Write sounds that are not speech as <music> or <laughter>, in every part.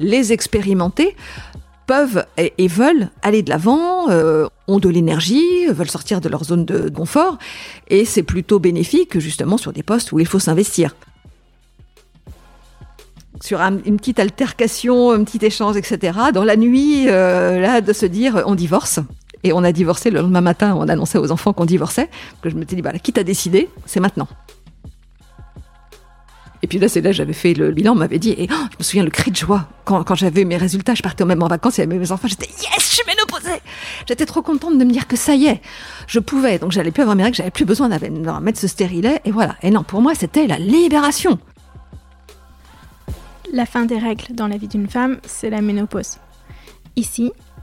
Les expérimenter peuvent et, veulent aller de l'avant, euh, ont de l'énergie, veulent sortir de leur zone de confort, et c'est plutôt bénéfique justement sur des postes où il faut s'investir. Sur une petite altercation, un petit échange, etc. Dans la nuit, euh, là, de se dire on divorce. Et on a divorcé le lendemain matin, on annonçait aux enfants qu'on divorçait. Que je me suis dit, voilà, qui t'a décidé C'est maintenant. Et puis là, c'est là, j'avais fait le bilan, on m'avait dit, et oh, je me souviens le cri de joie quand, quand j'avais mes résultats, je partais même en vacances, il y mes enfants, j'étais yes, je suis ménopausée. J'étais trop contente de me dire que ça y est, je pouvais, donc j'allais plus avoir mes règles, j'avais plus besoin de mettre ce stérilet, et voilà. Et non, pour moi, c'était la libération. La fin des règles dans la vie d'une femme, c'est la ménopause. Ici,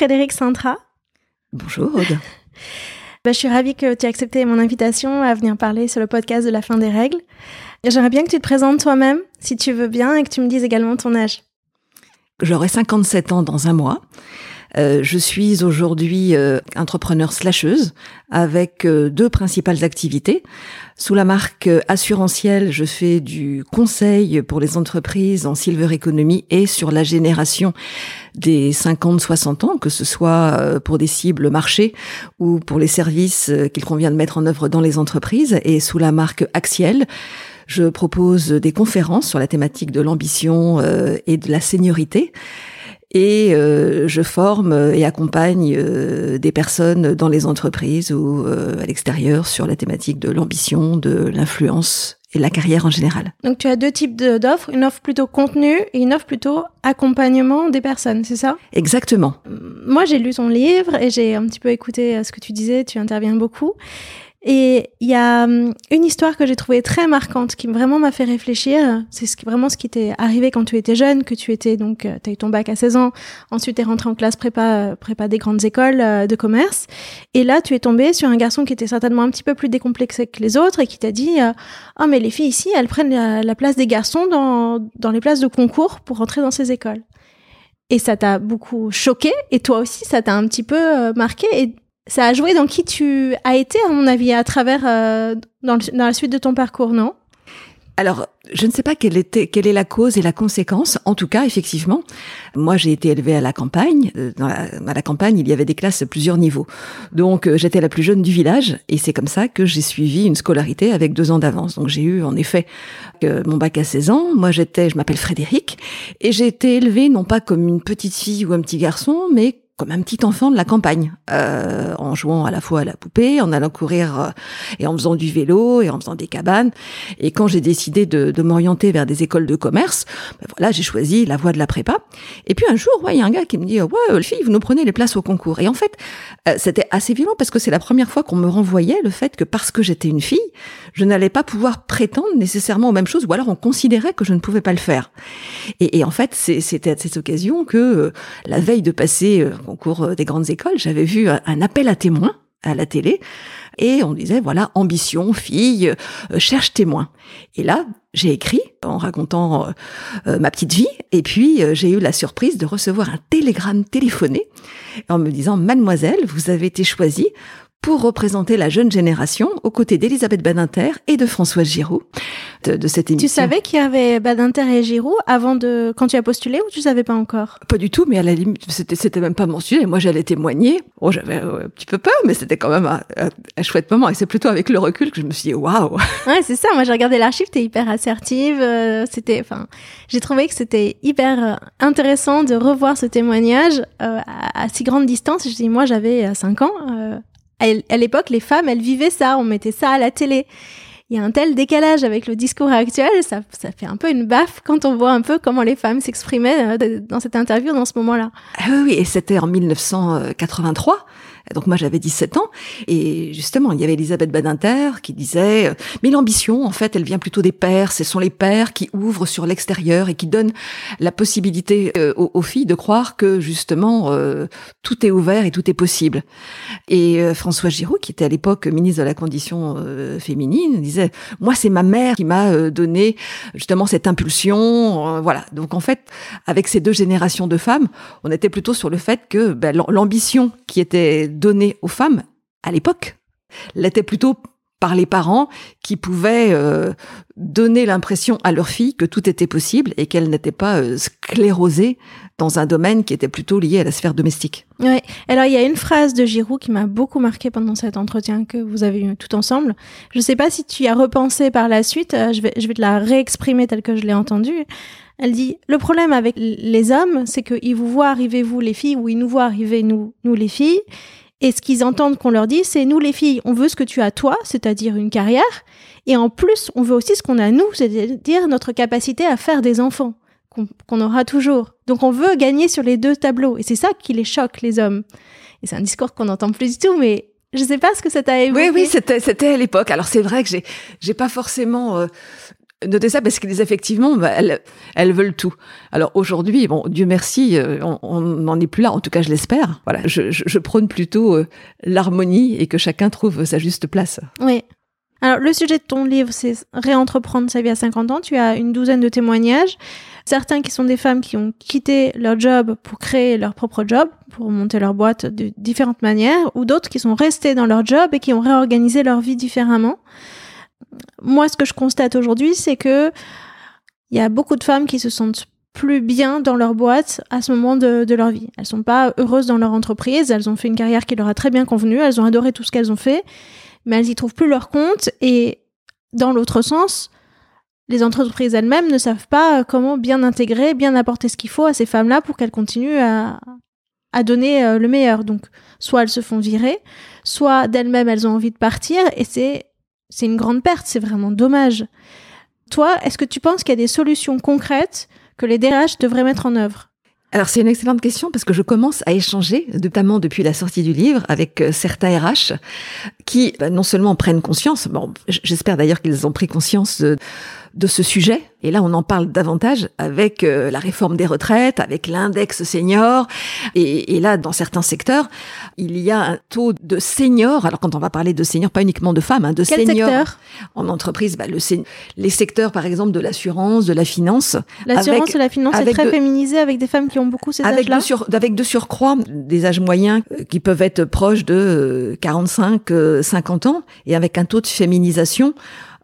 Frédéric Sintra. Bonjour Aude. <laughs> Bah, je suis ravie que tu aies accepté mon invitation à venir parler sur le podcast de la fin des règles. J'aimerais bien que tu te présentes toi-même, si tu veux bien, et que tu me dises également ton âge. J'aurai 57 ans dans un mois. Euh, je suis aujourd'hui euh, entrepreneur slasheuse avec euh, deux principales activités. Sous la marque assurantielle, je fais du conseil pour les entreprises en silver economy et sur la génération des 50-60 ans, que ce soit pour des cibles marché ou pour les services qu'il convient de mettre en œuvre dans les entreprises. Et sous la marque Axiel, je propose des conférences sur la thématique de l'ambition et de la seniorité et euh, je forme et accompagne euh, des personnes dans les entreprises ou euh, à l'extérieur sur la thématique de l'ambition, de l'influence et la carrière en général. Donc tu as deux types d'offres, une offre plutôt contenu et une offre plutôt accompagnement des personnes, c'est ça? Exactement. Moi j'ai lu ton livre et j'ai un petit peu écouté ce que tu disais, tu interviens beaucoup. Et il y a hum, une histoire que j'ai trouvée très marquante, qui vraiment m'a fait réfléchir. C'est vraiment ce qui t'est arrivé quand tu étais jeune, que tu étais donc, euh, t'as eu ton bac à 16 ans, ensuite t'es rentré en classe prépa, prépa des grandes écoles euh, de commerce, et là tu es tombé sur un garçon qui était certainement un petit peu plus décomplexé que les autres et qui t'a dit, euh, oh mais les filles ici, elles prennent la, place des garçons dans, dans les places de concours pour rentrer dans ces écoles. Et ça t'a beaucoup choqué, et toi aussi ça t'a un petit peu marqué. Et ça a joué dans qui tu as été, à mon avis, à travers, euh, dans, la suite de ton parcours, non? Alors, je ne sais pas quelle, était, quelle est la cause et la conséquence. En tout cas, effectivement, moi j'ai été élevée à la campagne. Euh, dans la, à la campagne, il y avait des classes à plusieurs niveaux. Donc euh, j'étais la plus jeune du village et c'est comme ça que j'ai suivi une scolarité avec deux ans d'avance. Donc j'ai eu en effet mon bac à 16 ans. Moi j'étais, je m'appelle Frédéric et j'ai été élevée non pas comme une petite fille ou un petit garçon, mais comme un petit enfant de la campagne, euh, en jouant à la fois à la poupée, en allant courir euh, et en faisant du vélo et en faisant des cabanes. Et quand j'ai décidé de, de m'orienter vers des écoles de commerce, ben voilà, j'ai choisi la voie de la prépa. Et puis un jour, il y a un gars qui me dit, ouais, les filles, vous nous prenez les places au concours. Et en fait, euh, c'était assez violent parce que c'est la première fois qu'on me renvoyait le fait que parce que j'étais une fille, je n'allais pas pouvoir prétendre nécessairement aux mêmes choses, ou alors on considérait que je ne pouvais pas le faire. Et, et en fait, c'était à cette occasion que la veille de passer au cours euh, des grandes écoles, j'avais vu un appel à témoins à la télé et on disait voilà ambition fille euh, cherche témoin. Et là j'ai écrit en racontant euh, ma petite vie et puis j'ai eu la surprise de recevoir un télégramme téléphoné en me disant mademoiselle vous avez été choisie pour représenter la jeune génération aux côtés d'Elisabeth Badinter et de Françoise Giroud de, cette émission. Tu savais qu'il y avait Badinter et Giroud avant de quand tu as postulé ou tu savais pas encore? Pas du tout, mais à la limite c'était c'était même pas sujet. Moi j'allais témoigner. Bon j'avais un petit peu peur, mais c'était quand même un, chouette moment et c'est plutôt avec le recul que je me suis dit waouh. <laughs> Ouais c'est ça. Moi j'ai regardé l'archive, t'es hyper assertive. Euh, c'était enfin j'ai trouvé que c'était hyper euh, intéressant de revoir ce témoignage euh, à, si grande distance. Je dis moi j'avais 5 ans à l'époque, les femmes, elles vivaient ça, on mettait ça à la télé. il y a un tel décalage avec le discours actuel, ça, ça fait un peu une baffe quand on voit un peu comment les femmes s'exprimaient euh, dans cette interview dans ce moment-là. Ah oui, oui, et c'était en 1983. Donc moi j'avais 17 ans et justement il y avait Elisabeth Badinter qui disait euh, mais l'ambition en fait elle vient plutôt des pères, ce sont les pères qui ouvrent sur l'extérieur et qui donnent la possibilité euh, aux, filles de croire que justement euh, tout est ouvert et tout est possible. Et François Giroud qui était à l'époque ministre de la condition féminine disait moi c'est ma mère qui m'a donné justement cette impulsion voilà. Donc en fait avec ces deux générations de femmes, on était plutôt sur le fait que ben, l'ambition qui était donnée aux femmes à l'époque l'était plutôt par les parents qui pouvaient euh, donner l'impression à leur fille que tout était possible et qu'elle n'était pas euh, sclérosée dans un domaine qui était plutôt lié à la sphère domestique. Oui. Alors il y a une phrase de Giroud qui m'a beaucoup marqué pendant cet entretien que vous avez eu tout ensemble. Je ne sais pas si tu y as repensé par la suite. Euh, je vais, je vais te la réexprimer telle que je l'ai entendue. Elle dit le problème avec les hommes, c'est qu'ils vous voient arriver vous les filles ou ils nous voient arriver nous nous les filles et ce qu'ils entendent qu'on leur dit, c'est nous les filles, on veut ce que tu as toi, c'est-à-dire une carrière, et en plus, on veut aussi ce qu'on a nous, c'est-à-dire notre capacité à faire des enfants, qu'on aura toujours. Donc on veut gagner sur les deux tableaux, et c'est ça qui les choque, les hommes. Et c'est un discours qu'on n'entend plus du tout, mais je sais pas ce que ça t'a évoqué. Oui, oui, c'était à l'époque. Alors c'est vrai que j'ai j'ai pas forcément euh, Notez ça parce qu'elles effectivement, bah, elles, elles veulent tout. Alors aujourd'hui, bon, Dieu merci, euh, on n'en est plus là. En tout cas, je l'espère. Voilà, je, je, je, prône plutôt euh, l'harmonie et que chacun trouve sa juste place. Oui. Alors le sujet de ton livre, c'est réentreprendre sa vie à 50 ans. Tu as une douzaine de témoignages. Certains qui sont des femmes qui ont quitté leur job pour créer leur propre job, pour monter leur boîte de différentes manières, ou d'autres qui sont restées dans leur job et qui ont réorganisé leur vie différemment moi, ce que je constate aujourd'hui, c'est que il y a beaucoup de femmes qui se sentent plus bien dans leur boîte à ce moment de, leur vie. Elles sont pas heureuses dans leur entreprise, elles ont fait une carrière qui leur a très bien convenu, elles ont adoré tout ce qu'elles ont fait, mais elles y trouvent plus leur compte et dans l'autre sens, les entreprises elles-mêmes ne savent pas comment bien intégrer, bien apporter ce qu'il faut à ces femmes-là pour qu'elles continuent à, à donner euh, le meilleur. Donc, soit elles se font virer, soit d'elles-mêmes elles ont envie de partir et c'est c'est une grande perte, c'est vraiment dommage. Toi, est-ce que tu penses qu'il y a des solutions concrètes que les DRH devraient mettre en œuvre? Alors c'est une excellente question parce que je commence à échanger, notamment depuis la sortie du livre, avec euh, certains RH qui bah, non seulement prennent conscience, bon, j'espère d'ailleurs qu'ils ont pris conscience de, de ce sujet. Et là, on en parle davantage avec euh, la réforme des retraites, avec l'index senior. Et, et, là, dans certains secteurs, il y a un taux de seniors. Alors, quand on va parler de seniors, pas uniquement de femmes, hein, de Quel seniors secteur? en entreprise, bah, le, les secteurs, par exemple, de l'assurance, de la finance. L'assurance et la finance est très féminisée avec des femmes qui ont beaucoup ces avec âges-là? De sur, avec de surcroît des âges moyens euh, qui peuvent être proches de 45, euh, 50 ans et avec un taux de féminisation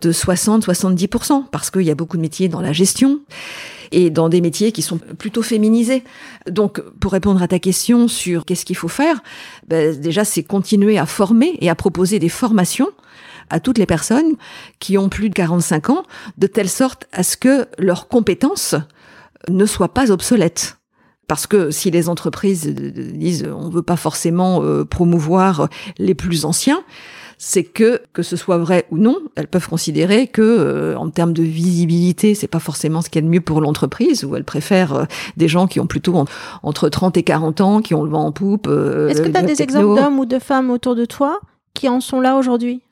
de 60-70%, parce qu'il y a beaucoup de métiers dans la gestion et dans des métiers qui sont plutôt féminisés. Donc, pour répondre à ta question sur qu'est-ce qu'il faut faire, ben, déjà, c'est continuer à former et à proposer des formations à toutes les personnes qui ont plus de 45 ans, de telle sorte à ce que leurs compétences ne soient pas obsolètes. Parce que si les entreprises disent on veut pas forcément euh, promouvoir les plus anciens, c'est que que ce soit vrai ou non, elles peuvent considérer que euh, en termes de visibilité, c'est pas forcément ce qu'il y a de mieux pour l'entreprise, ou elles préfèrent euh, des gens qui ont plutôt entre 30 et 40 ans, qui ont le vent en poupe. Euh, Est-ce que tu as des exemples d'hommes ou de femmes autour de toi qui en sont là aujourd'hui?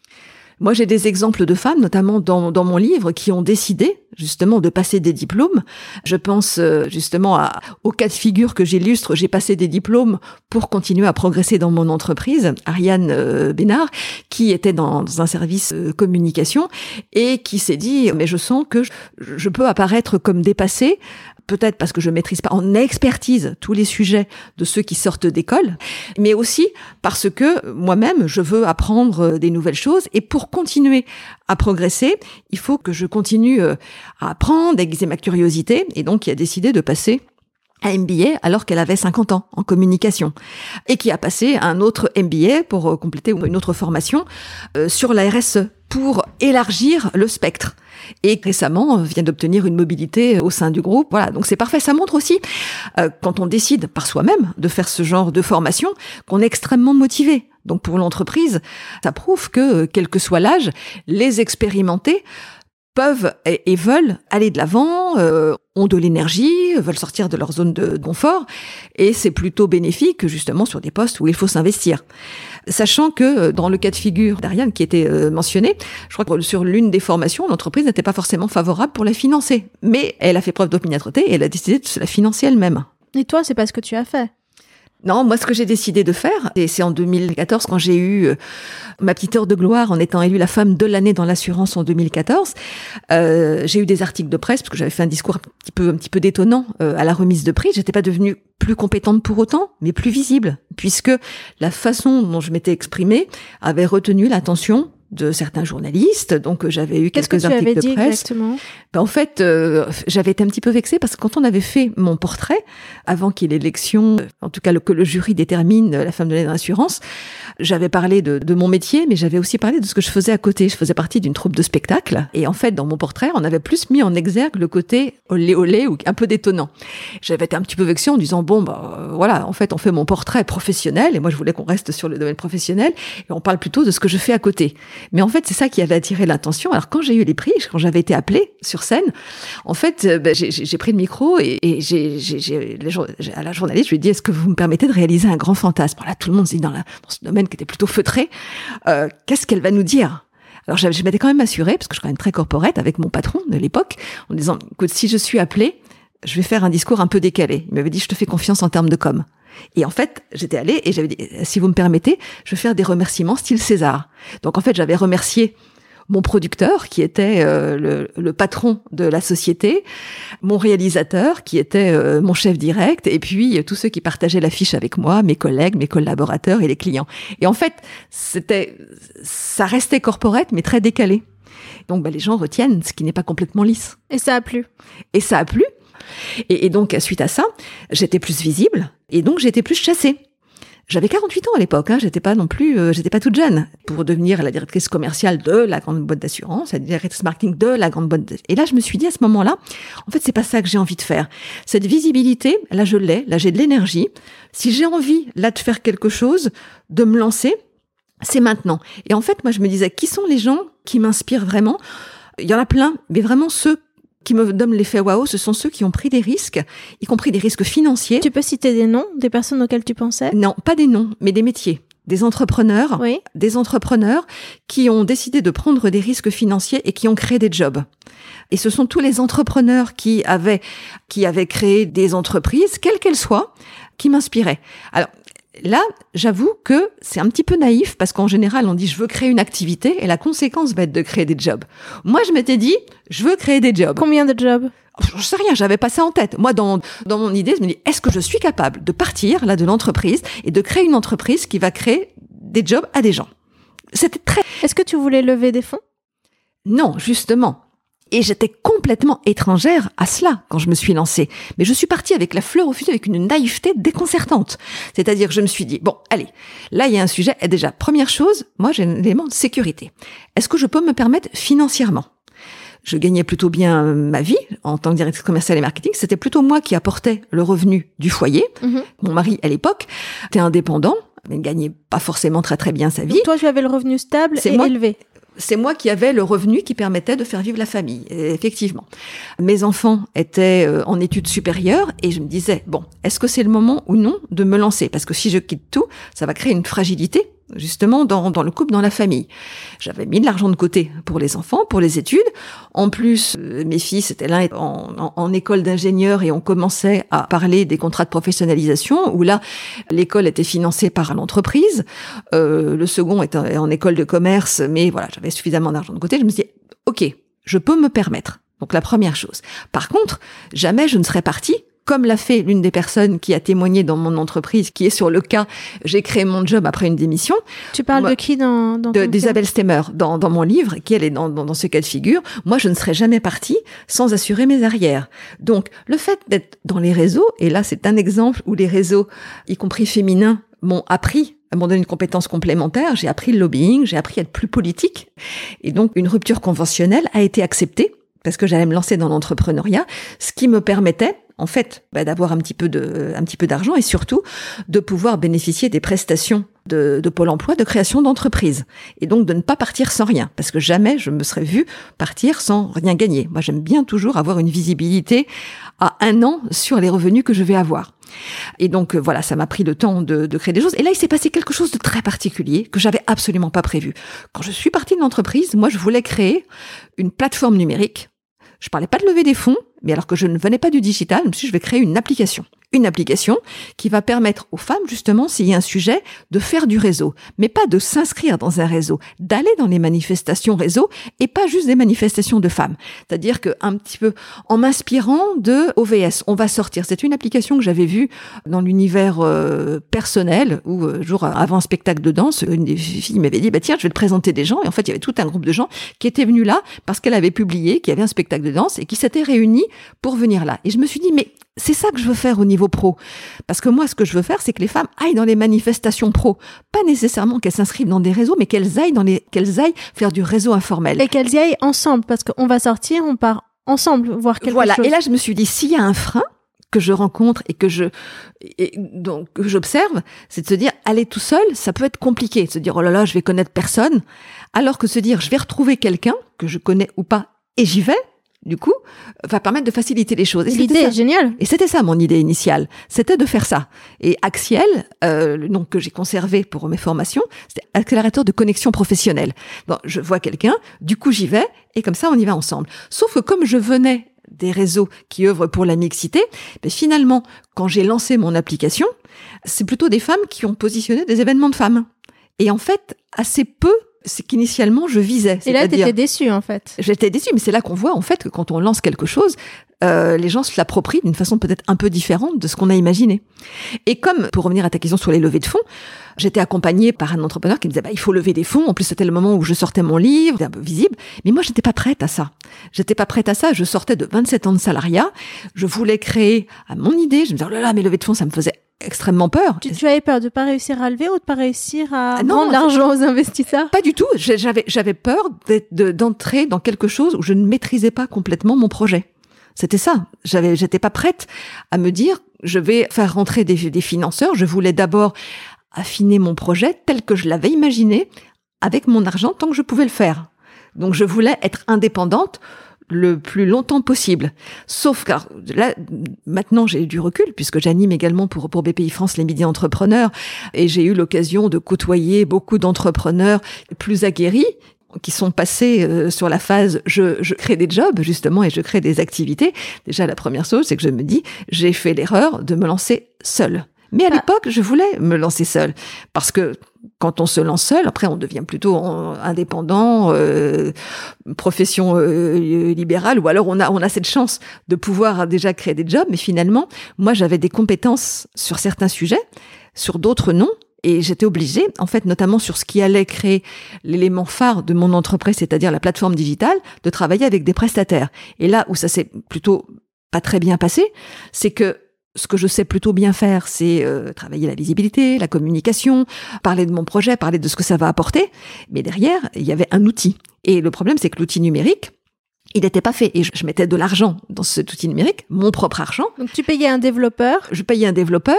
Moi, j'ai des exemples de femmes, notamment dans, dans, mon livre, qui ont décidé justement de passer des diplômes. Je pense euh, justement à, au cas de figure que j'illustre. J'ai passé des diplômes pour continuer à progresser dans mon entreprise. Ariane euh, Bénard, qui était dans, un service euh, communication et qui s'est dit, mais je sens que je peux apparaître comme dépassée peut-être parce que je maîtrise pas en expertise tous les sujets de ceux qui sortent d'école, mais aussi parce que moi-même, je veux apprendre des nouvelles choses. Et pour continuer à progresser, il faut que je continue euh, à apprendre, aiguiser ma curiosité. Et donc il a décidé de passer un MBA alors qu'elle avait 50 ans en communication et qui a passé un autre MBA pour euh, compléter une autre formation euh, sur la RSE pour élargir le spectre et récemment vient d'obtenir une mobilité au sein du groupe. Voilà, donc c'est parfait. Ça montre aussi quand on décide par soi-même de faire ce genre de formation qu'on est extrêmement motivé Donc pour l'entreprise, ça prouve que, quel que soit l'âge, les expérimenter peuvent et, veulent aller de l'avant, euh, ont de l'énergie, veulent sortir de leur zone de confort, et c'est plutôt bénéfique justement sur des postes où il faut s'investir. Sachant que euh, dans le cas de figure d'Ariane qui était euh, mentionné, je crois que sur l'une des formations, l'entreprise n'était pas forcément favorable pour la financer, mais elle a fait preuve d'opiniâtreté et elle a décidé de se la financer elle-même. Et toi, c'est pas ce que tu as fait non, moi, ce que j'ai décidé de faire, et c'est en 2014 quand j'ai eu euh, ma petite heure de gloire en étant élue la femme de l'année dans l'assurance en 2014. Euh, j'ai eu des articles de presse parce que j'avais fait un discours un petit peu, détonnant euh, à la remise de prix. J'étais pas devenue plus compétente pour autant, mais plus visible, puisque la façon dont je m'étais exprimée avait retenu l'attention de certains journalistes. Donc j'avais eu quelques que tu articles de presse. Exactement? Ben, en fait, euh, j'avais été un petit peu vexée parce que quand on avait fait mon portrait, avant qu'il y ait l'élection, en tout cas le, que le jury détermine la femme de l'assurance, j'avais parlé de, de, mon métier, mais j'avais aussi parlé de ce que je faisais à côté. Je faisais partie d'une troupe de spectacle. Et en fait, dans mon portrait, on avait plus mis en exergue le côté olé olé ou un peu détonnant. J'avais été un petit peu vexée en disant, bon, bah, euh, voilà, en fait, on fait mon portrait professionnel et moi, je voulais qu'on reste sur le domaine professionnel et on parle plutôt de ce que je fais à côté. Mais en fait, c'est ça qui avait attiré l'attention. Alors, quand j'ai eu les prix, quand j'avais été appelée sur scène, en fait, euh, ben, j'ai pris le micro et, et j'ai, à la journaliste, je lui ai dit, est-ce que vous me permettez de réaliser un grand fantasme? Là, tout le monde se dit dans, la, dans ce domaine qui était plutôt feutré, euh, qu'est-ce qu'elle va nous dire? Alors je, je m'étais quand même assurée, parce que je suis quand même très corporate avec mon patron de l'époque, en disant, écoute, si je suis appelée, je vais faire un discours un peu décalé. Il m'avait dit, je te fais confiance en termes de com. Et en fait, j'étais allée et j'avais dit, si vous me permettez, je vais faire des remerciements style César. Donc en fait, j'avais remercié mon producteur, qui était euh, le, patron de la société, mon réalisateur, qui était euh, mon chef direct, et puis euh, tous ceux qui partageaient l'affiche avec moi, mes collègues, mes collaborateurs et les clients. Et en fait, c'était, ça restait corporate, mais très décalé. Donc, bah, les gens retiennent ce qui n'est pas complètement lisse. Et ça a plu. Et ça a plu. Et, et donc, suite à ça, j'étais plus visible, et donc j'étais plus chassée. J'avais 48 ans à l'époque, hein, j'étais pas non plus, euh, j'étais pas toute jeune pour devenir la directrice commerciale de la grande boîte d'assurance, la directrice marketing de la grande boîte. Et là, je me suis dit à ce moment-là, en fait, c'est pas ça que j'ai envie de faire. Cette visibilité, là, je l'ai, là, j'ai de l'énergie. Si j'ai envie, là, de faire quelque chose, de me lancer, c'est maintenant. Et en fait, moi, je me disais, qui sont les gens qui m'inspirent vraiment? Il y en a plein, mais vraiment ceux qui me donnent l'effet waouh, ce sont ceux qui ont pris des risques, y compris des risques financiers. Tu peux citer des noms des personnes auxquelles tu pensais? Non, pas des noms, mais des métiers. Des entrepreneurs, oui. des entrepreneurs qui ont décidé de prendre des risques financiers et qui ont créé des jobs. Et ce sont tous les entrepreneurs qui avaient, qui avaient créé des entreprises, quelles qu'elles soient, qui m'inspiraient. Alors, Là, j'avoue que c'est un petit peu naïf parce qu'en général, on dit je veux créer une activité et la conséquence va être de créer des jobs. Moi, je m'étais dit je veux créer des jobs. Combien de jobs? Je sais rien, j'avais pas ça en tête. Moi, dans, dans mon idée, je me dis, est-ce que je suis capable de partir là de l'entreprise et de créer une entreprise qui va créer des jobs à des gens? C'était très. Est-ce que tu voulais lever des fonds? Non, justement. Et j'étais complètement étrangère à cela quand je me suis lancée. Mais je suis partie avec la fleur au fusil, avec une naïveté déconcertante. C'est-à-dire que je me suis dit, bon, allez, là, il y a un sujet. Et déjà, première chose, moi, j'ai un élément de sécurité. Est-ce que je peux me permettre financièrement? Je gagnais plutôt bien ma vie en tant que directrice commerciale et marketing. C'était plutôt moi qui apportais le revenu du foyer. Mhm. Mon mari, à l'époque, était indépendant, mais ne gagnait pas forcément très très bien sa vie. Donc toi, tu avais le revenu stable C'est et moi- élevé. C'est moi qui avais le revenu qui permettait de faire vivre la famille. Effectivement, mes enfants étaient euh, en études supérieures et je me disais bon, est-ce que c'est le moment ou non de me lancer? Parce que si je quitte tout, ça va créer une fragilité justement dans, dans le couple, dans la famille. J'avais mis de l'argent de côté pour les enfants, pour les études. En plus, euh, mes fils étaient là en, en, en école d'ingénieur et on commençait à parler des contrats de professionnalisation où là, l'école était financée par l'entreprise. Euh, le second était en, école de commerce, mais voilà, j'avais suffisamment d'argent de côté. Je me suis dit, ok, je peux me permettre. Donc la première chose. Par contre, jamais je ne serais partie comme l'a fait l'une des personnes qui a témoigné dans mon entreprise, qui est sur le cas, j'ai créé mon job après une démission, Tu parles Moi- de qui dans, dans d'Isabelle Stemmer dans, dans mon livre, qui elle est dans, dans, dans ce cas de figure. Moi, je ne serais jamais partie sans assurer mes arrières. Donc, le fait d'être dans les réseaux, et là, c'est un exemple où les réseaux, y compris féminins, m'ont appris m'ont donné une compétence complémentaire. J'ai appris le lobbying, j'ai appris à être plus politique. Et donc, une rupture conventionnelle a été acceptée parce que j'allais me lancer dans l'entrepreneuriat, ce qui me permettait en fait, bah, d'avoir un petit peu de, un petit peu d'argent et surtout de pouvoir bénéficier des prestations de, de Pôle Emploi de création d'entreprise et donc de ne pas partir sans rien parce que jamais je me serais vue partir sans rien gagner. Moi, j'aime bien toujours avoir une visibilité à un an sur les revenus que je vais avoir. Et donc euh, voilà, ça m'a pris le temps de, de, créer des choses. Et là, il s'est passé quelque chose de très particulier que j'avais absolument pas prévu. Quand je suis partie de l'entreprise, moi, je voulais créer une plateforme numérique. Je parlais pas de lever des fonds, mais alors que je ne venais pas du digital, je me suis dit, je vais créer une application une application qui va permettre aux femmes, justement, s'il y a un sujet, de faire du réseau, mais pas de s'inscrire dans un réseau, d'aller dans les manifestations réseau et pas juste des manifestations de femmes. C'est-à-dire que un petit peu en m'inspirant de OVS, on va sortir. C'est une application que j'avais vue dans l'univers euh, personnel où euh, jour avant un spectacle de danse, une des filles m'avait dit bah tiens, je vais te présenter des gens et en fait, il y avait tout un groupe de gens qui étaient venus là parce qu'elle avait publié qu'il y avait un spectacle de danse et qui s'étaient réunis pour venir là. Et je me suis dit mais c'est ça que je veux faire au niveau pro. Parce que moi, ce que je veux faire, c'est que les femmes aillent dans les manifestations pro. Pas nécessairement qu'elles s'inscrivent dans des réseaux, mais qu'elles aillent dans les, qu'elles aillent faire du réseau informel. Et qu'elles y aillent ensemble, parce qu'on va sortir, on part ensemble voir quelque voilà. chose. Voilà. Et là, je me suis dit, s'il y a un frein, que je rencontre et que je et donc que j'observe, c'est de se dire aller tout seul, ça peut être compliqué, de se dire oh là là, je vais connaître personne, alors que se dire je vais retrouver quelqu'un que je connais ou pas et j'y vais, du coup, va permettre de faciliter les choses. L'idée est géniale. Et c'était ça mon idée initiale, c'était de faire ça. Et Axiel, euh, le nom que j'ai conservé pour mes formations, c'était accélérateur de connexion professionnelle. Donc, je vois quelqu'un, du coup j'y vais, et comme ça on y va ensemble. Sauf que comme je venais des réseaux qui œuvrent pour la mixité, ben finalement, quand j'ai lancé mon application, c'est plutôt des femmes qui ont positionné des événements de femmes. Et en fait, assez peu c'est qu'initialement je visais. Et là, tu étais déçue en fait. J'étais déçue, mais c'est là qu'on voit en fait que quand on lance quelque chose, euh, les gens se l'approprient d'une façon peut-être un peu différente de ce qu'on a imaginé. Et comme, pour revenir à ta question sur les levées de fonds, j'étais accompagnée par un entrepreneur qui me disait, bah, il faut lever des fonds. En plus, c'était le moment où je sortais mon livre, c'était un peu visible. Mais moi, j'étais pas prête à ça. J'étais pas prête à ça. Je sortais de 27 ans de salariat. Je voulais créer à mon idée. Je me disais, oh là là, mais lever de fonds, ça me faisait extrêmement peur. Tu, tu avais peur de pas réussir à lever ou de pas réussir à ah rendre l'argent aux investisseurs? Pas du tout. J'avais j'avais peur d'entrer dans quelque chose où je ne maîtrisais pas complètement mon projet. C'était ça. J'avais j'étais pas prête à me dire je vais faire rentrer des, des financeurs. Je voulais d'abord affiner mon projet tel que je l'avais imaginé avec mon argent tant que je pouvais le faire. Donc je voulais être indépendante le plus longtemps possible. Sauf car là, maintenant j'ai du recul puisque j'anime également pour, pour BPI France les médias entrepreneurs et j'ai eu l'occasion de côtoyer beaucoup d'entrepreneurs plus aguerris qui sont passés euh, sur la phase je, je crée des jobs justement et je crée des activités. Déjà la première chose c'est que je me dis j'ai fait l'erreur de me lancer seule. Mais à ah. l'époque, je voulais me lancer seule parce que quand on se lance seul, après on devient plutôt indépendant, euh, profession euh, libérale, ou alors on a on a cette chance de pouvoir déjà créer des jobs. Mais finalement, moi j'avais des compétences sur certains sujets, sur d'autres non. Et j'étais obligée, en fait, notamment sur ce qui allait créer l'élément phare de mon entreprise, c'est-à-dire la plateforme digitale, de travailler avec des prestataires. Et là où ça s'est plutôt pas très bien passé, c'est que ce que je sais plutôt bien faire, c'est euh, travailler la visibilité, la communication, parler de mon projet, parler de ce que ça va apporter. Mais derrière, il y avait un outil. Et le problème, c'est que l'outil numérique, il n'était pas fait. Et je, mettais de l'argent dans cet outil numérique, mon propre argent. Donc tu payais un développeur Je payais un développeur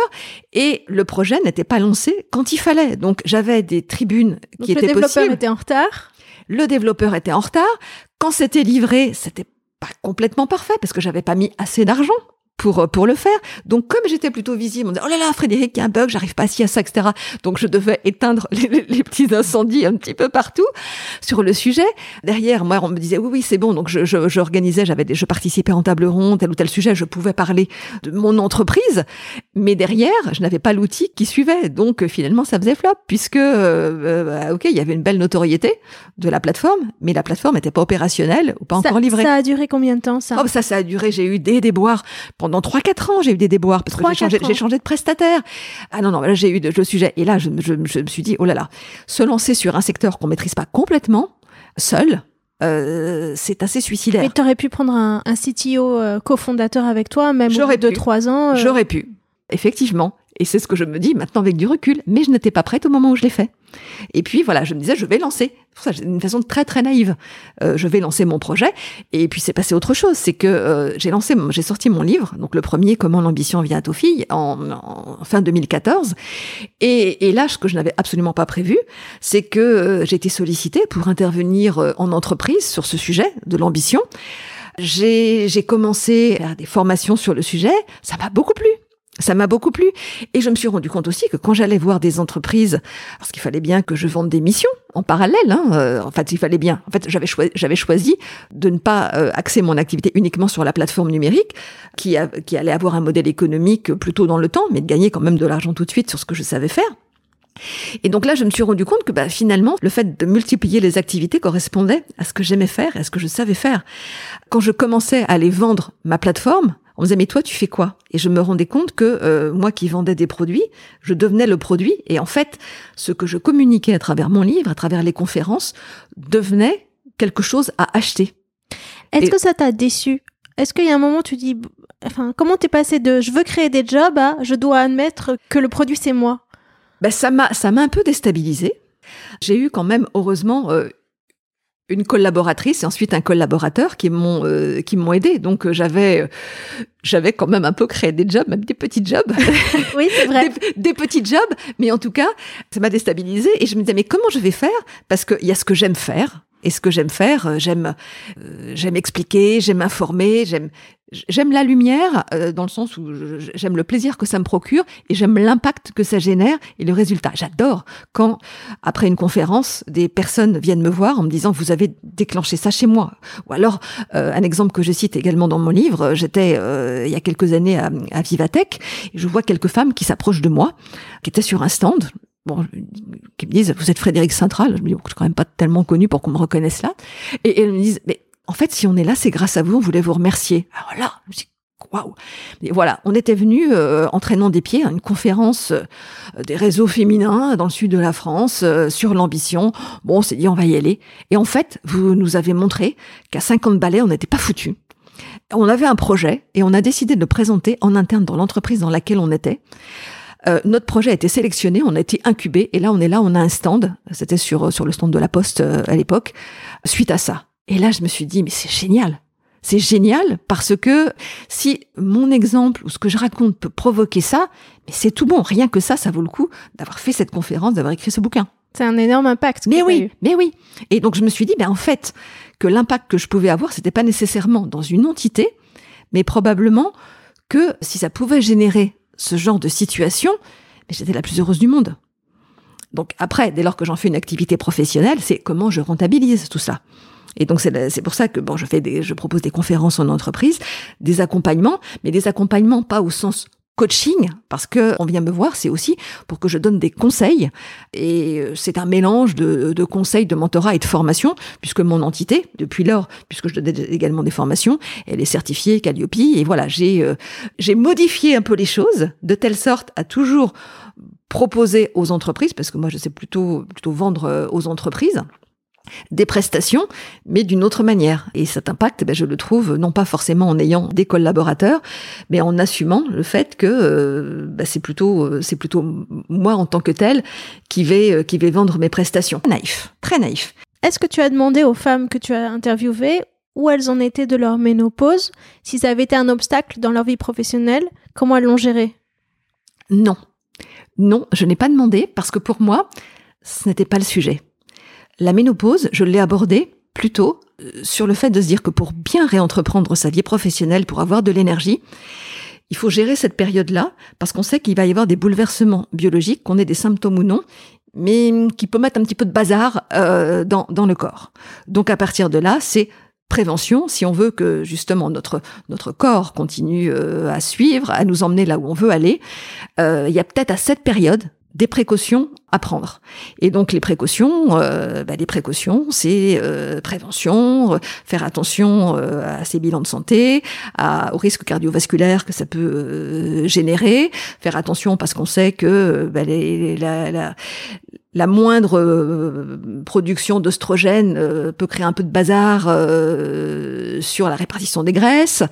et le projet n'était pas lancé quand il fallait. Donc j'avais des tribunes qui étaient possibles. Le développeur était en retard Le développeur était en retard. Quand c'était livré, c'était pas complètement parfait parce que j'avais pas mis assez d'argent pour euh, pour le faire. Donc comme j'étais plutôt visible, on disait oh là là Frédéric, il y a un bug, j'arrive pas à à ça, etc. Donc je devais éteindre les, petits incendies un petit peu partout sur le sujet. Derrière, moi, on me disait oui oui c'est bon. Donc je j'organisais, j'avais je participais en table ronde, tel ou tel sujet, je pouvais parler de mon entreprise, mais derrière je n'avais pas l'outil qui suivait. Donc finalement ça faisait flop puisque euh, euh, ok il y avait une belle notoriété de la plateforme, mais la plateforme n'était pas opérationnelle ou pas encore livrée. Ça a duré combien de temps ça? Oh ça ça a duré, j'ai eu des déboires pendant 3-4 ans, j'ai eu des déboires parce que j'ai changé, j'ai changé de prestataire. Ah non, non, là, j'ai eu le sujet. Et là, je, je, je, me suis dit, oh là là, se lancer sur un secteur qu'on maîtrise pas complètement, seul, euh, c'est assez suicidaire. Mais tu aurais pu prendre un, un CTO euh, cofondateur avec toi, même au bout de 3 ans. Euh. J'aurais pu. Effectivement. Et c'est ce que je me dis maintenant avec du recul. Mais je n'étais pas prête au moment où je l'ai fait. Et puis voilà, je me disais, je vais lancer. Pour ça, une façon très très naïve. Euh, je vais lancer mon projet. Et puis c'est passé autre chose. C'est que euh, j'ai lancé, j'ai sorti mon livre, donc le premier, Comment l'ambition vient à aux filles, en, fin 2014. Et, et, là, ce que je n'avais absolument pas prévu, c'est que euh, j'ai été sollicitée pour intervenir euh, en entreprise sur ce sujet de l'ambition. J'ai commencé à des formations sur le sujet. Ça m'a beaucoup plu. Ça m'a beaucoup plu. Et je me suis rendu compte aussi que quand j'allais voir des entreprises, parce qu'il fallait bien que je vende des missions en parallèle, hein, euh, en fait, il fallait bien. En fait, j'avais choisi, j'avais choisi de ne pas euh, axer mon activité uniquement sur la plateforme numérique, qui, qui allait avoir un modèle économique plutôt dans le temps, mais de gagner quand même de l'argent tout de suite sur ce que je savais faire. Et donc là, je me suis rendu compte que bah, finalement, le fait de multiplier les activités correspondait à ce que j'aimais faire à ce que je savais faire. Quand je commençais à aller vendre ma plateforme, on me disait mais toi tu fais quoi? Et je me rendais compte que euh, moi qui vendais des produits, je devenais le produit et en fait ce que je communiquais à travers mon livre, à travers les conférences, devenait quelque chose à acheter. Est-ce que ça t'a déçu? Est-ce qu'il y a un moment où tu dis enfin comment t'es passé de je veux créer des jobs à je dois admettre que le produit c'est moi? Ben, ça m'a ça m'a un peu déstabilisé. J'ai eu quand même heureusement euh, une collaboratrice et ensuite un collaborateur qui m'ont euh, qui m'ont aidé. Donc euh, j'avais euh, j'avais quand même un peu créé des jobs, même des petits jobs. <laughs> oui, c'est vrai. <laughs> Des, petits jobs, mais en tout cas, ça m'a déstabilisé et je me disais mais comment je vais faire? Parce qu'il y a ce que j'aime faire. Et ce que j'aime faire, j'aime j'aime expliquer, j'aime informer, j'aime J'aime la lumière euh, dans le sens où j'aime le plaisir que ça me procure et j'aime l'impact que ça génère et le résultat. J'adore quand, après une conférence, des personnes viennent me voir en me disant vous avez déclenché ça chez moi. Ou alors, euh, un exemple que je cite également dans mon livre, j'étais euh, il y a quelques années à, à Vivatech et je vois quelques femmes qui s'approchent de moi, qui étaient sur un stand, bon, qui me disent, vous êtes Frédéric Central. Je me dis, je suis quand même pas tellement connu pour qu'on me reconnaisse là. Et, et elles me disent, mais en fait, si on est là, c'est grâce à vous, on voulait vous remercier. Alors là, je waouh. voilà, on était venu euh, entraînant des pieds à une conférence euh, des réseaux féminins dans le sud de la France euh, sur l'ambition. Bon, on s'est dit on va y aller. Et en fait, vous nous avez montré qu'à 50 balais, on n'était pas foutu. On avait un projet et on a décidé de le présenter en interne dans l'entreprise dans laquelle on était. notre projet a été sélectionné, on a été incubé et là on est là, on a un stand. C'était sur sur le stand de la Poste à l'époque. Suite à ça, et là, je me suis dit, mais c'est génial. C'est génial parce que si mon exemple ou ce que je raconte peut provoquer ça, mais c'est tout bon. Rien que ça, ça vaut le coup d'avoir fait cette conférence, d'avoir écrit ce bouquin. C'est un énorme impact. Mais oui, mais oui. Et donc je me suis dit, ben en fait, que l'impact que je pouvais avoir, c'était pas nécessairement dans une entité, mais probablement que si ça pouvait générer ce genre de situation, mais j'étais la plus heureuse du monde. Donc après, dès lors que j'en fais une activité professionnelle, c'est comment je rentabilise tout ça. Et donc c'est pour ça que bon, je fais des, je propose des conférences en entreprise, des accompagnements, mais des accompagnements pas au sens coaching parce que on vient me voir, c'est aussi pour que je donne des conseils. Et euh, c'est un mélange de, de, conseils, de mentorat et de formation puisque mon entité depuis lors, puisque je donne également des formations, elle est certifiée Calliope et voilà j'ai euh, j'ai modifié un peu les choses de telle sorte à toujours proposer aux entreprises parce que moi je sais plutôt plutôt vendre euh, aux entreprises des prestations, mais d'une autre manière. Et cet impact, ben, je le trouve non pas forcément en ayant des collaborateurs, mais en assumant le fait que euh, c'est plutôt euh, c'est plutôt moi en tant que tel qui vais euh, qui vais vendre mes prestations. Naïf, très naïf. Est-ce que tu as demandé aux femmes que tu as interviewées où elles en étaient de leur ménopause, si ça avait été un obstacle dans leur vie professionnelle, comment elles l'ont géré? Non, non, je n'ai pas demandé parce que pour moi, ce n'était pas le sujet. La ménopause, je l'ai abordée plutôt euh, sur le fait de se dire que pour bien réentreprendre sa vie professionnelle, pour avoir de l'énergie, il faut gérer cette période-là parce qu'on sait qu'il va y avoir des bouleversements biologiques, qu'on ait des symptômes ou non, mais qui peut mettre un petit peu de bazar euh, dans, dans le corps. Donc à partir de là, c'est prévention si on veut que justement notre notre corps continue euh, à suivre, à nous emmener là où on veut aller. il y a peut-être à cette période des précautions à prendre. Et donc les précautions, euh, bah, les précautions, c'est euh, prévention, euh, faire attention euh, à ses bilans de santé, à, aux risques cardiovasculaires que ça peut générer, faire attention parce qu'on sait que bah, les, la, la, la moindre euh, production d'oestrogène euh, peut créer un peu de bazar euh, sur la répartition des graisses,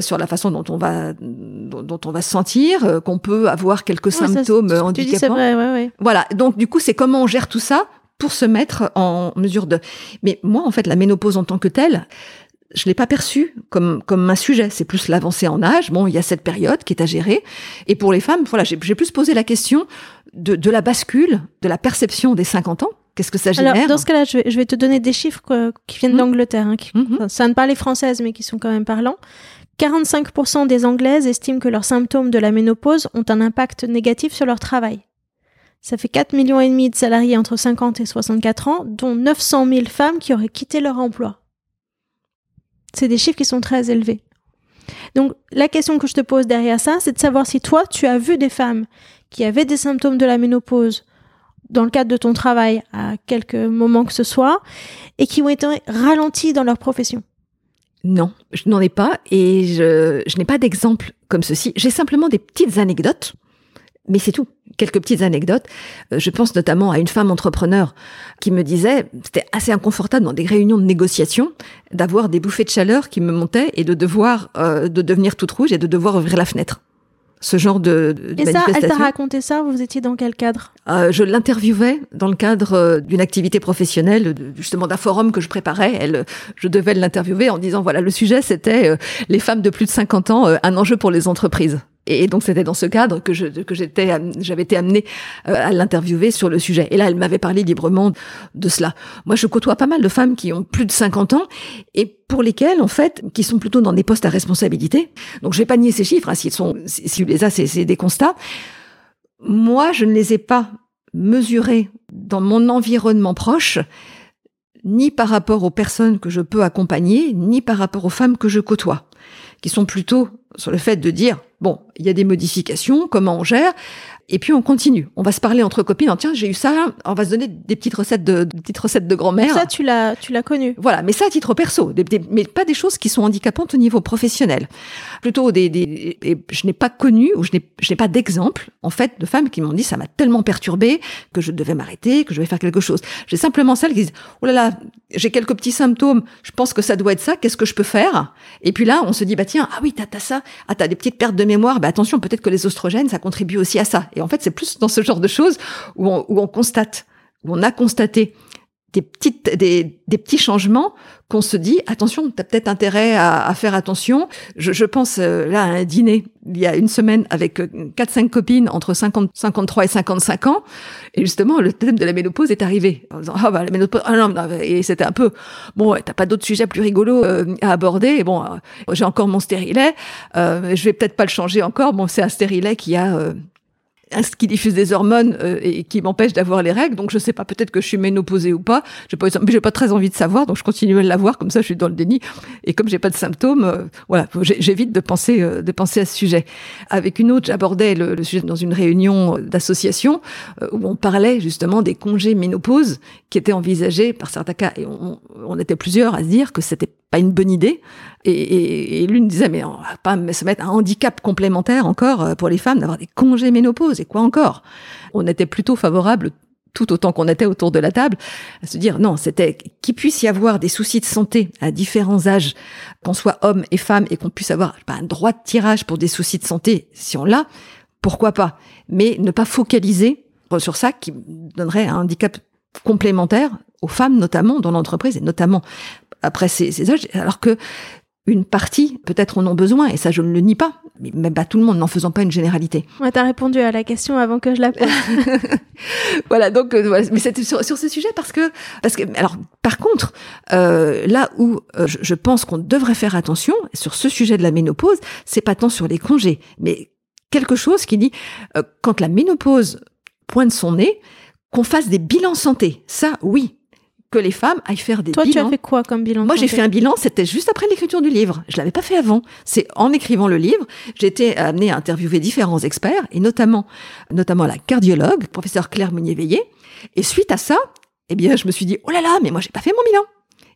sur la façon dont on va dont, on va se sentir, qu'on peut avoir quelques symptômes ça, handicapants. Vrai, ouais, ouais. Voilà. Donc du coup, c'est comment on gère tout ça pour se mettre en mesure de. Mais moi, en fait, la ménopause en tant que telle, je l'ai pas perçu comme comme un sujet. C'est plus l'avancée en âge. Bon, il y a cette période qui est à gérer. Et pour les femmes, voilà, j'ai plus posé la question de, de la bascule, de la perception des 50 ans. Qu'est-ce que ça génère Alors, dans ce cas-là, je vais, je vais, te donner des chiffres qui viennent mmh. d'Angleterre, hein, mmh. ça ne pas les françaises, mais qui sont quand même parlants. 45% des Anglaises estiment que leurs symptômes de la ménopause ont un impact négatif sur leur travail. Ça fait 4 millions et demi de salariés entre 50 et 64 ans, dont 900 000 femmes qui auraient quitté leur emploi. C'est des chiffres qui sont très élevés. Donc la question que je te pose derrière ça, c'est de savoir si toi, tu as vu des femmes qui avaient des symptômes de la ménopause dans le cadre de ton travail à quelques moments que ce soit, et qui ont été ralenties dans leur profession. Non, je n'en ai pas et je, je n'ai pas d'exemple comme ceci. J'ai simplement des petites anecdotes mais c'est tout. Quelques petites anecdotes. Euh, je pense notamment à une femme entrepreneur qui me disait, c'était assez inconfortable dans des réunions de négociation, d'avoir des bouffées de chaleur qui me montaient et de devoir, euh, de devenir toute rouge et de devoir ouvrir la fenêtre. Ce genre de, de Et ça, elle t'a raconté ça Vous étiez dans quel cadre? Euh, Je l'interviewais dans le cadre euh, d'une activité professionnelle, justement d'un forum que je préparais. Elle, je devais l'interviewer en disant voilà, le sujet c'était les femmes de plus de 50 ans, un enjeu pour les entreprises. Et donc c'était dans ce cadre que je que j'étais j'avais été amenée euh, à l'interviewer sur le sujet. Et là, elle m'avait parlé librement de cela. Moi, je côtoie pas mal de femmes qui ont plus de 50 ans et pour lesquelles, en fait, qui sont plutôt dans des postes à responsabilité. Donc, je vais pas nier ces chiffres. Hein, s'ils sont, si les a, c'est des constats. Moi, je ne les ai pas mesurés dans mon environnement proche, ni par rapport aux personnes que je peux accompagner, ni par rapport aux femmes que je côtoie, qui sont plutôt sur le fait de dire Bon, il y a des modifications, comment on gère et puis on continue. On va se parler entre copines. Tiens, j'ai eu ça. On va se donner des petites recettes de, petites recettes de grand-mère. Ça, tu l'as, tu l'as connu. Voilà, mais ça à titre perso, mais pas des choses qui sont handicapantes au niveau professionnel. Plutôt des, des et je n'ai pas connu ou je n'ai, je n'ai pas d'exemple en fait de femmes qui m'ont dit ça m'a tellement perturbé que je devais m'arrêter, que je vais faire quelque chose. J'ai simplement celles qui disent oh là là, j'ai quelques petits symptômes. Je pense que ça doit être ça. Qu'est-ce que je peux faire? Et puis là, on se dit bah tiens, ah oui, t'as, t'as ça. Ah t'as des petites pertes de mémoire. Bah attention, peut-être que les oestrogènes ça contribue aussi à ça. Et en fait, c'est plus dans ce genre de choses où on, où on constate, où on a constaté des petites des, des petits changements qu'on se dit attention tu as peut-être intérêt à, à, faire attention. Je, je pense euh, là à un dîner il y a une semaine avec euh, quatre cinq copines entre 50 53 et 55 ans. Et justement le thème de la ménopause est arrivé en disant ah bah la ménopause ah non, et c'était un peu bon t'as pas d'autres sujets plus rigolos euh, à aborder. Bon j'ai encore mon stérilet je vais peut-être pas le changer encore. Bon c'est un stérilet qui a qui diffuse des hormones euh, et qui m'empêche d'avoir les règles. Donc je sais pas, peut-être que je suis ménopausée ou pas. J'ai pas, j'ai pas très envie de savoir, donc je continue à l'avoir. Comme ça, je suis dans le déni. Et comme j'ai pas de symptômes, euh, voilà, j'évite de penser, euh, de penser à ce sujet. Avec une autre, j'abordais le, le, sujet dans une réunion d'association où on parlait justement des congés ménopause qui étaient envisagés par certains cas. Et on, on était plusieurs à se dire que c'était pas une bonne idée. Et, l'une disait, mais on va pas se mettre un handicap complémentaire encore euh, pour les femmes d'avoir des congés ménopause. Et quoi encore? On était plutôt favorable tout autant qu'on était autour de la table, à se dire non, c'était qu'il puisse y avoir des soucis de santé à différents âges, qu'on soit homme et femme, et qu'on puisse avoir pas un droit de tirage pour des soucis de santé, si on l'a, pourquoi pas? Mais ne pas focaliser sur ça qui donnerait un handicap complémentaire aux femmes notamment dans l'entreprise et notamment après ces, âges, alors que une partie peut-être en ont besoin, et ça je ne le nie pas, mais même pas tout le monde, n'en faisant pas une généralité. Ouais, t'as répondu à la question avant que je la pose. <laughs> voilà, donc euh, mais c'était sur, sur, ce sujet parce que parce que alors par contre euh, là où euh, je, pense qu'on devrait faire attention sur ce sujet de la ménopause, c'est pas tant sur les congés, mais quelque chose qui dit quand la ménopause pointe son nez, qu'on fasse des bilans santé. Ça, oui, que les femmes aillent faire des bilans. Toi, tu as fait quoi comme bilan Moi, j'ai fait un bilan, c'était juste après l'écriture du livre. Je l'avais pas fait avant. C'est en écrivant le livre, j'ai été amenée à interviewer différents experts, et notamment, notamment la cardiologue, professeur Claire Meunier-Veillé. Et suite à ça, eh bien, je me suis dit, oh là là, mais moi, j'ai pas fait mon bilan.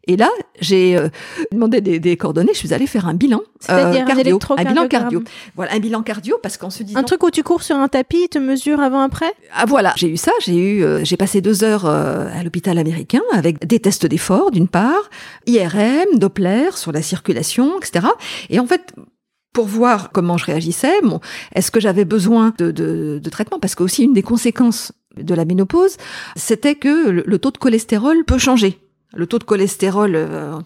Et là, j'ai euh, demandé des, des, coordonnées, je suis allée faire un bilan euh, cardio, un, bilan cardio. Voilà, un bilan cardio parce qu'on se dit un truc où tu cours sur un tapis, te mesures avant après? Ah voilà, j'ai eu ça, j'ai eu, euh, j'ai passé deux heures à l'hôpital américain avec des tests d'effort d'une part, IRM, Doppler sur la circulation, etc. Et en fait, pour voir comment je réagissais, bon, est-ce que j'avais besoin de, de, de traitement? Parce que aussi une des conséquences de la ménopause, c'était que le taux de cholestérol peut changer le taux de cholestérol, euh,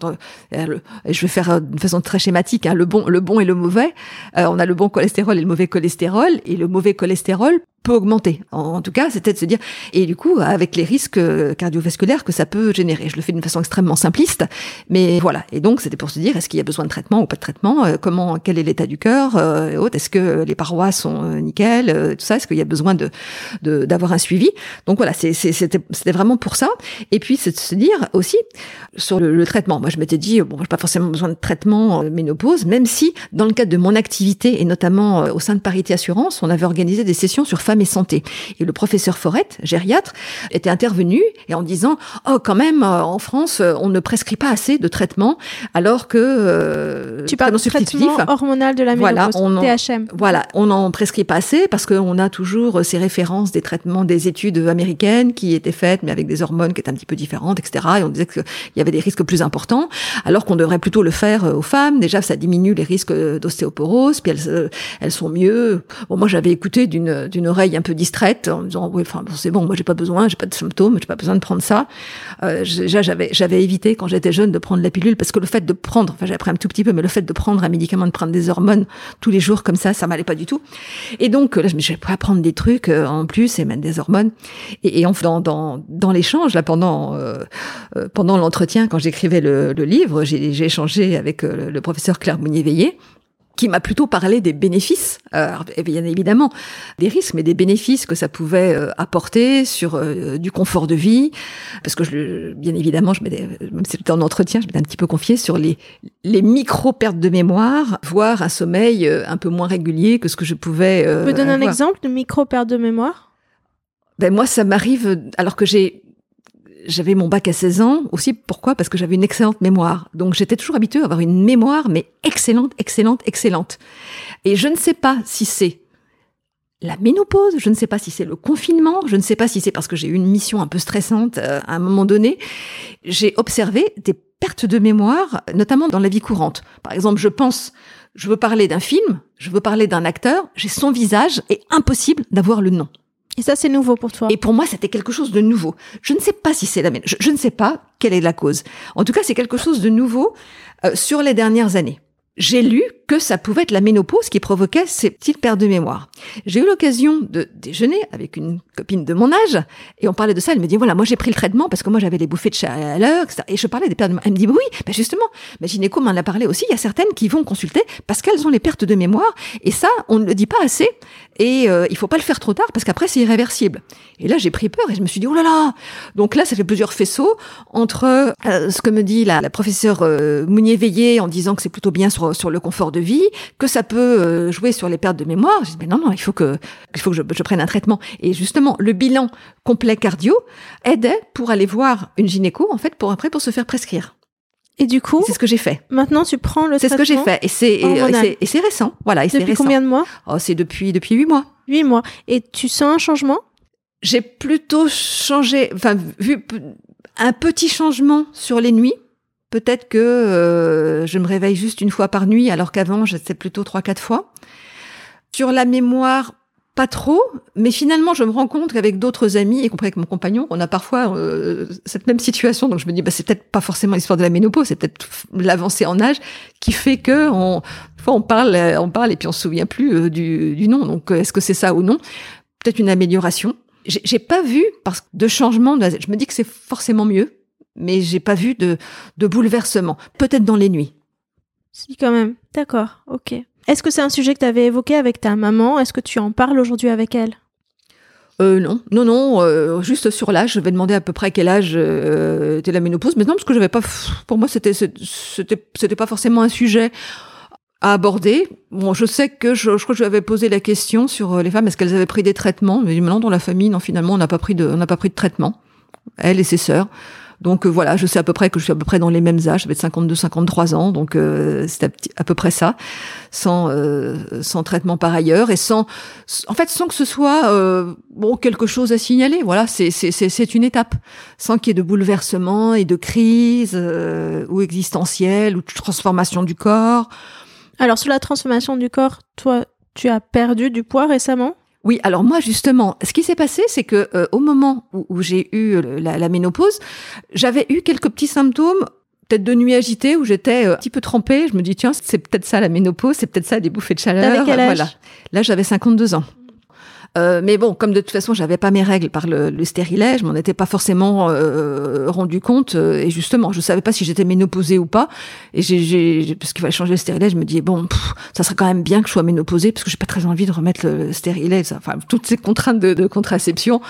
euh, je vais faire de façon très schématique, hein, le bon, le bon et le mauvais. Euh, on a le bon cholestérol et le mauvais cholestérol, et le mauvais cholestérol peut augmenter. En, tout cas, c'était de se dire, et du coup, avec les risques cardiovasculaires que ça peut générer. Je le fais d'une façon extrêmement simpliste, mais voilà. Et donc, c'était pour se dire, est-ce qu'il y a besoin de traitement ou pas de traitement Comment, quel est l'état du cœur Est-ce que les parois sont nickel Tout ça, est-ce qu'il y a besoin de d'avoir un suivi? Donc voilà, c'était vraiment pour ça. Et puis, c'est de se dire aussi sur le, traitement. Moi, je m'étais dit, bon, j'ai pas forcément besoin de traitement euh, ménopause, même si, dans le cadre de mon activité, et notamment euh, au sein de Parité Assurance, on avait organisé des sessions sur femmes et santé. Et le professeur Forette, gériatre, était intervenu et en disant, oh, quand même, euh, en France, on ne prescrit pas assez de traitements, alors que... tu parles de traitement hormonal de la ménopause, voilà, on THM. Voilà, on n'en prescrit pas assez parce qu'on a toujours ces références des traitements des études américaines qui étaient faites, mais avec des hormones qui étaient un petit peu différentes, etc. Et on disait qu'il y avait des risques plus importants, alors qu'on devrait plutôt le faire euh, aux femmes. Déjà, ça diminue les risques d'ostéoporose, puis elles, euh, elles sont mieux. Bon, moi, j'avais écouté d'une d'une un peu distraite en disant oui, enfin, c'est bon, moi, j'ai pas besoin, j'ai pas de symptômes, j'ai pas besoin de prendre ça. Euh, déjà, j'avais j'avais évité quand j'étais jeune de prendre la pilule parce que le fait de prendre, enfin, j'ai appris un tout petit peu, mais le fait de prendre un médicament, de prendre des hormones tous les jours comme ça, ça m'allait pas du tout. Et donc là, je me suis pas prendre des trucs en plus et mettre des hormones. Et, et dans dans dans l'échange là pendant pendant l'entretien, quand j'écrivais le, livre, j'ai échangé avec euh, le professeur Claire Mounier-Veillé, qui m'a plutôt parlé des bénéfices, euh, bien évidemment des risques, mais des bénéfices que ça pouvait euh, apporter sur du confort de vie, parce que je, bien évidemment, je même si c'était en entretien, je m'étais un petit peu confiée sur les, les micro pertes de mémoire, voire un sommeil un peu moins régulier que ce que je pouvais. tu peux donner un exemple de micro perte de mémoire? Ben moi, ça m'arrive alors que j'ai j'avais mon bac à 16 ans aussi. Pourquoi? Parce que j'avais une excellente mémoire. Donc j'étais toujours habituée à avoir une mémoire, mais excellente, excellente, excellente. Et je ne sais pas si c'est la ménopause, je ne sais pas si c'est le confinement, je ne sais pas si c'est parce que j'ai eu une mission un peu stressante euh, à un moment donné. J'ai observé des pertes de mémoire, notamment dans la vie courante. Par exemple, je pense, je veux parler d'un film, je veux parler d'un acteur, j'ai son visage et impossible d'avoir le nom. Et ça, c'est nouveau pour toi. Et pour moi, c'était quelque chose de nouveau. Je ne sais pas si c'est la même. Je, ne sais pas quelle est la cause. En tout cas, c'est quelque chose de nouveau euh, sur les dernières années j'ai lu que ça pouvait être la ménopause qui provoquait ces petites pertes de mémoire. J'ai eu l'occasion de déjeuner avec une copine de mon âge et on parlait de ça. Elle me dit voilà, moi j'ai pris le traitement parce que moi j'avais les bouffées de chaleur, etc. Et je parlais des pertes de mémoire. Elle me dit oui, ben justement, ma gynéco m'en a parlé aussi. Il y a certaines qui vont consulter parce qu'elles ont les pertes de mémoire et ça, on ne le dit pas assez et euh, il faut pas le faire trop tard parce qu'après c'est irréversible. Et là j'ai pris peur et je me suis dit oh là là. Donc là ça fait plusieurs faisceaux entre euh, ce que me dit la, la professeure euh, Mounier-Veillé en disant que c'est plutôt bien sur sur, le confort de vie, que ça peut euh, jouer sur les pertes de mémoire. Je dis, mais non, non, il faut que, il faut que je, je prenne un traitement. Et justement, le bilan complet cardio aidait pour aller voir une gynéco, en fait, pour après, pour se faire prescrire. Et du coup, c'est ce que j'ai fait. Maintenant, tu prends le C'est ce que j'ai fait, et c'est et, c'est récent, voilà. Et depuis combien de mois Oh, c'est depuis depuis huit mois. Huit mois. Et tu sens un changement? J'ai plutôt changé, enfin vu un petit changement sur les nuits. Peut-être que euh, je me réveille juste une fois par nuit, alors qu'avant, j'étais plutôt trois, quatre fois. Sur la mémoire, pas trop, mais finalement, je me rends compte qu'avec d'autres amis, y compris avec mon compagnon, on a parfois euh, cette même situation. Donc je me dis, bah, c'est peut-être pas forcément l'histoire de la ménopause, c'est peut-être l'avancée en âge qui fait que on, on parle, on parle et puis on se souvient plus euh, du, du nom. Donc est-ce que c'est ça ou non? Peut-être une amélioration. J'ai pas vu parce que de changement. Je me dis que c'est forcément mieux mais j'ai pas vu de, de bouleversement. Peut-être dans les nuits. Si, quand même. D'accord, ok. Est-ce que c'est un sujet que tu avais évoqué avec ta maman? Est-ce que tu en parles aujourd'hui avec elle? Euh, non, non, non, euh, juste sur l'âge. Je vais demander à peu près à quel âge euh, était la ménopause. Mais non, parce que j'avais pas. Pour moi, c'était, c'était, c'était pas forcément un sujet à aborder. Bon, je sais que je, je crois que je lui avais posé la question sur euh, les femmes, est-ce qu'elles avaient pris des traitements? Mais maintenant, dans la famille, non, finalement, on n'a pas pris de, on n'a pas pris de traitement. Elle et ses sœurs. Donc euh, voilà, je sais à peu près que je suis à peu près dans les mêmes âges, je vais être 52, 53 ans, donc euh, c'est à, peu près ça, sans euh, sans traitement par ailleurs et sans, en fait, sans que ce soit bon quelque chose à signaler. Voilà, c'est c'est c'est une étape, sans qu'il y ait de bouleversement et de crise ou existentielle ou de transformation du corps. Alors sur la transformation du corps, toi, tu as perdu du poids récemment? Oui, alors moi justement, ce qui s'est passé, c'est que euh, au moment où, j'ai eu la, ménopause, j'avais eu quelques petits symptômes peut-être de nuit agitée où j'étais euh, un petit peu trempée. Je me dis tiens, c'est peut-être ça la ménopause, c'est peut-être ça des bouffées de chaleur. quel âge? Voilà. Là, j'avais 52 ans. Euh, mais bon, comme de toute façon, j'avais pas mes règles par le, le stérilet, je m'en étais pas forcément euh, rendu compte. Euh, et justement, je savais pas si j'étais ménopausée ou pas. Et j'ai, parce qu'il fallait changer le stérilet, je me dis bon, ça serait quand même bien que je sois ménopausée parce que j'ai pas très envie de remettre le stérilet. enfin, toutes ces contraintes de, contraception.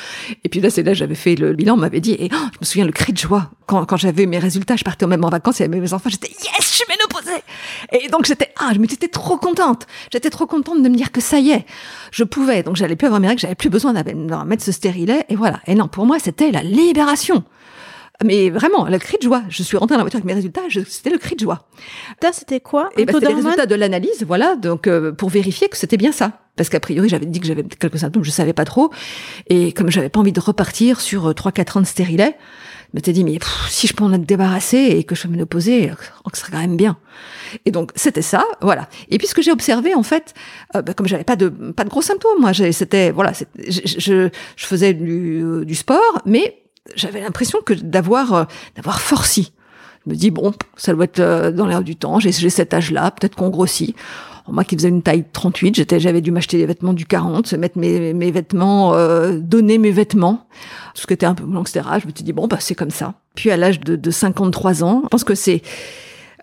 Et puis là, c'est là, j'avais fait le bilan, on m'avait dit, et oh, je me souviens le cri de joie quand, quand j'avais mes résultats. Je partais même en vacances et avec mes enfants, j'étais yes, je suis ménopausée. Et donc j'étais ah, je m'étais trop contente. J'étais trop contente de me dire que ça y est, je pouvais. Donc j'allais plus avoir mes règles, j'avais plus besoin de mettre ce stérilet. Et voilà. Et non, pour moi, c'était la libération. Mais vraiment, le cri de joie. Je suis rentrée dans la voiture avec mes résultats, c'était le cri de joie. Ça, c'était quoi Et ben, C'était les résultats de l'analyse, voilà, donc euh, pour vérifier que c'était bien ça. Parce qu'a priori, j'avais dit que j'avais quelques symptômes, je savais pas trop. Et comme j'avais pas envie de repartir sur 3-4 euh, ans de stérilet, je m'étais dit, mais si je peux en être débarrassée et que je peux me l'opposer, oh, ce serait quand même bien. Et donc c'était ça, voilà. Et puis ce que j'ai observé en fait, euh, bah, comme j'avais pas de pas de gros symptômes, moi, c'était voilà, je, je, je, faisais du, euh, du sport, mais j'avais l'impression que d'avoir euh, d'avoir forci. Je me dis bon, ça doit être euh, dans l'air du temps. J'ai cet âge-là, peut-être qu'on grossit. Moi qui faisais une taille 38, j'étais, j'avais dû m'acheter des vêtements du 40, mettre mes, mes vêtements, euh, donner mes vêtements, ce qui était un peu long, etc. Je me suis dit bon bah c'est comme ça. Puis à l'âge de, de 53 ans, je pense que c'est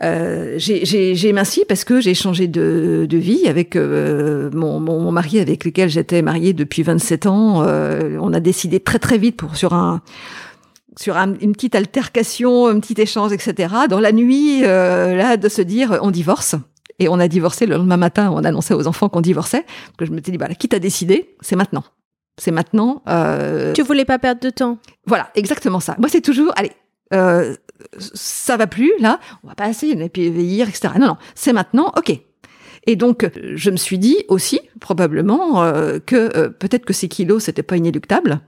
euh, j'ai minci parce que j'ai changé de, de, vie avec euh, mon, mon, mari avec lequel j'étais mariée depuis 27 ans. Euh, on a décidé très très vite pour sur un sur une petite altercation, un petit échange, etc. Dans la nuit, euh, là, de se dire on divorce. Et on a divorcé le lendemain matin, on annonçait aux enfants qu'on divorçait. que je me suis dit, bah, quitte à décider, c'est maintenant. C'est maintenant. Euh... Tu voulais pas perdre de temps. Voilà, exactement ça. Moi, c'est toujours, allez, euh, ça va plus là, on va pas essayer et puis vieillir, etc. Non, non, c'est maintenant, ok. Et donc, je me suis dit aussi, probablement, euh, que euh, peut-être que ces kilos, c'était pas inéluctable.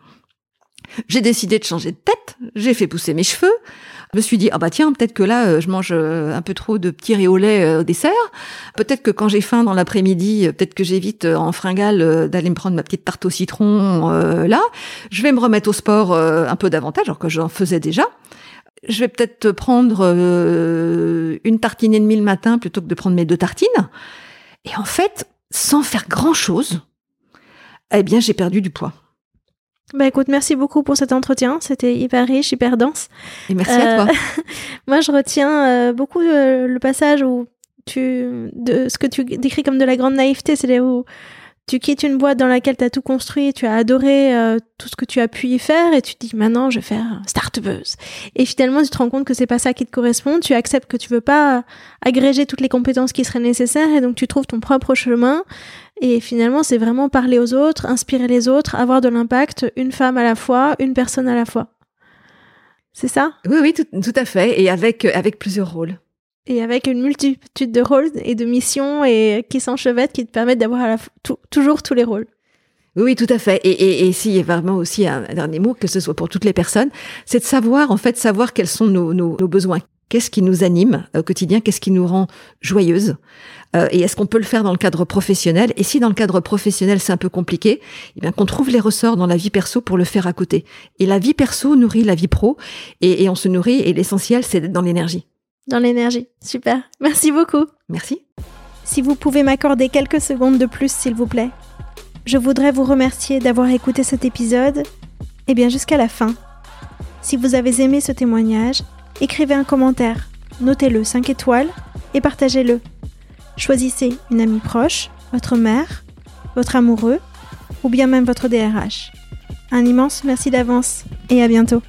J'ai décidé de changer de tête, j'ai fait pousser mes cheveux, je me suis dit, ah bah tiens, peut-être que là, euh, je mange un peu trop de petits rires au lait au dessert. Peut-être que quand j'ai faim dans l'après-midi, peut-être que j'évite en fringale d'aller me prendre ma petite tarte au citron là. Je vais me remettre au sport un peu davantage, alors que j'en faisais déjà je vais peut-être prendre euh, une tartine et demie le matin plutôt que de prendre mes deux tartines. Et en fait, sans faire grand-chose, eh bien, j'ai perdu du poids. Bah écoute, merci beaucoup pour cet entretien. C'était hyper riche, hyper dense. Et merci à toi. Euh, <laughs> moi, je retiens euh, beaucoup le passage où tu, de ce que tu décris comme de la grande naïveté, c'est là où tu quittes une boîte dans laquelle tu as tout construit, tu as adoré euh, tout ce que tu as pu y faire et tu te dis maintenant je vais faire start-upeuse. Et finalement tu te rends compte que c'est pas ça qui te correspond, tu acceptes que tu veux pas agréger toutes les compétences qui seraient nécessaires et donc tu trouves ton propre chemin et finalement c'est vraiment parler aux autres, inspirer les autres, avoir de l'impact, une femme à la fois, une personne à la fois. C'est ça? Oui, oui, tout, tout, à fait, et avec, avec plusieurs rôles et avec une multitude de rôles et de missions et qui s'enchevêtrent qui te permettent d'avoir toujours tous les rôles. Oui, tout à fait. Et, et, et s'il y a vraiment aussi un, dernier mot, que ce soit pour toutes les personnes, c'est de savoir, en fait, savoir quels sont nos, nos, nos besoins. Qu'est-ce qui nous anime au quotidien? Qu'est-ce qui nous rend joyeuse? Euh, Et est-ce qu'on peut le faire dans le cadre professionnel? Et si dans le cadre professionnel c'est un peu compliqué, eh bien qu'on trouve les ressorts dans la vie perso pour le faire à côté. Et la vie perso nourrit la vie pro, et, et on se nourrit. Et l'essentiel, c'est d'être dans l'énergie dans l'énergie. Super. Merci beaucoup. Merci. Si vous pouvez m'accorder quelques secondes de plus, s'il vous plaît. Je voudrais vous remercier d'avoir écouté cet épisode, et eh bien jusqu'à la fin. Si vous avez aimé ce témoignage, écrivez un commentaire, notez-le 5 étoiles et partagez-le. Choisissez une amie proche, votre mère, votre amoureux ou bien même votre DRH. Un immense merci d'avance et à bientôt.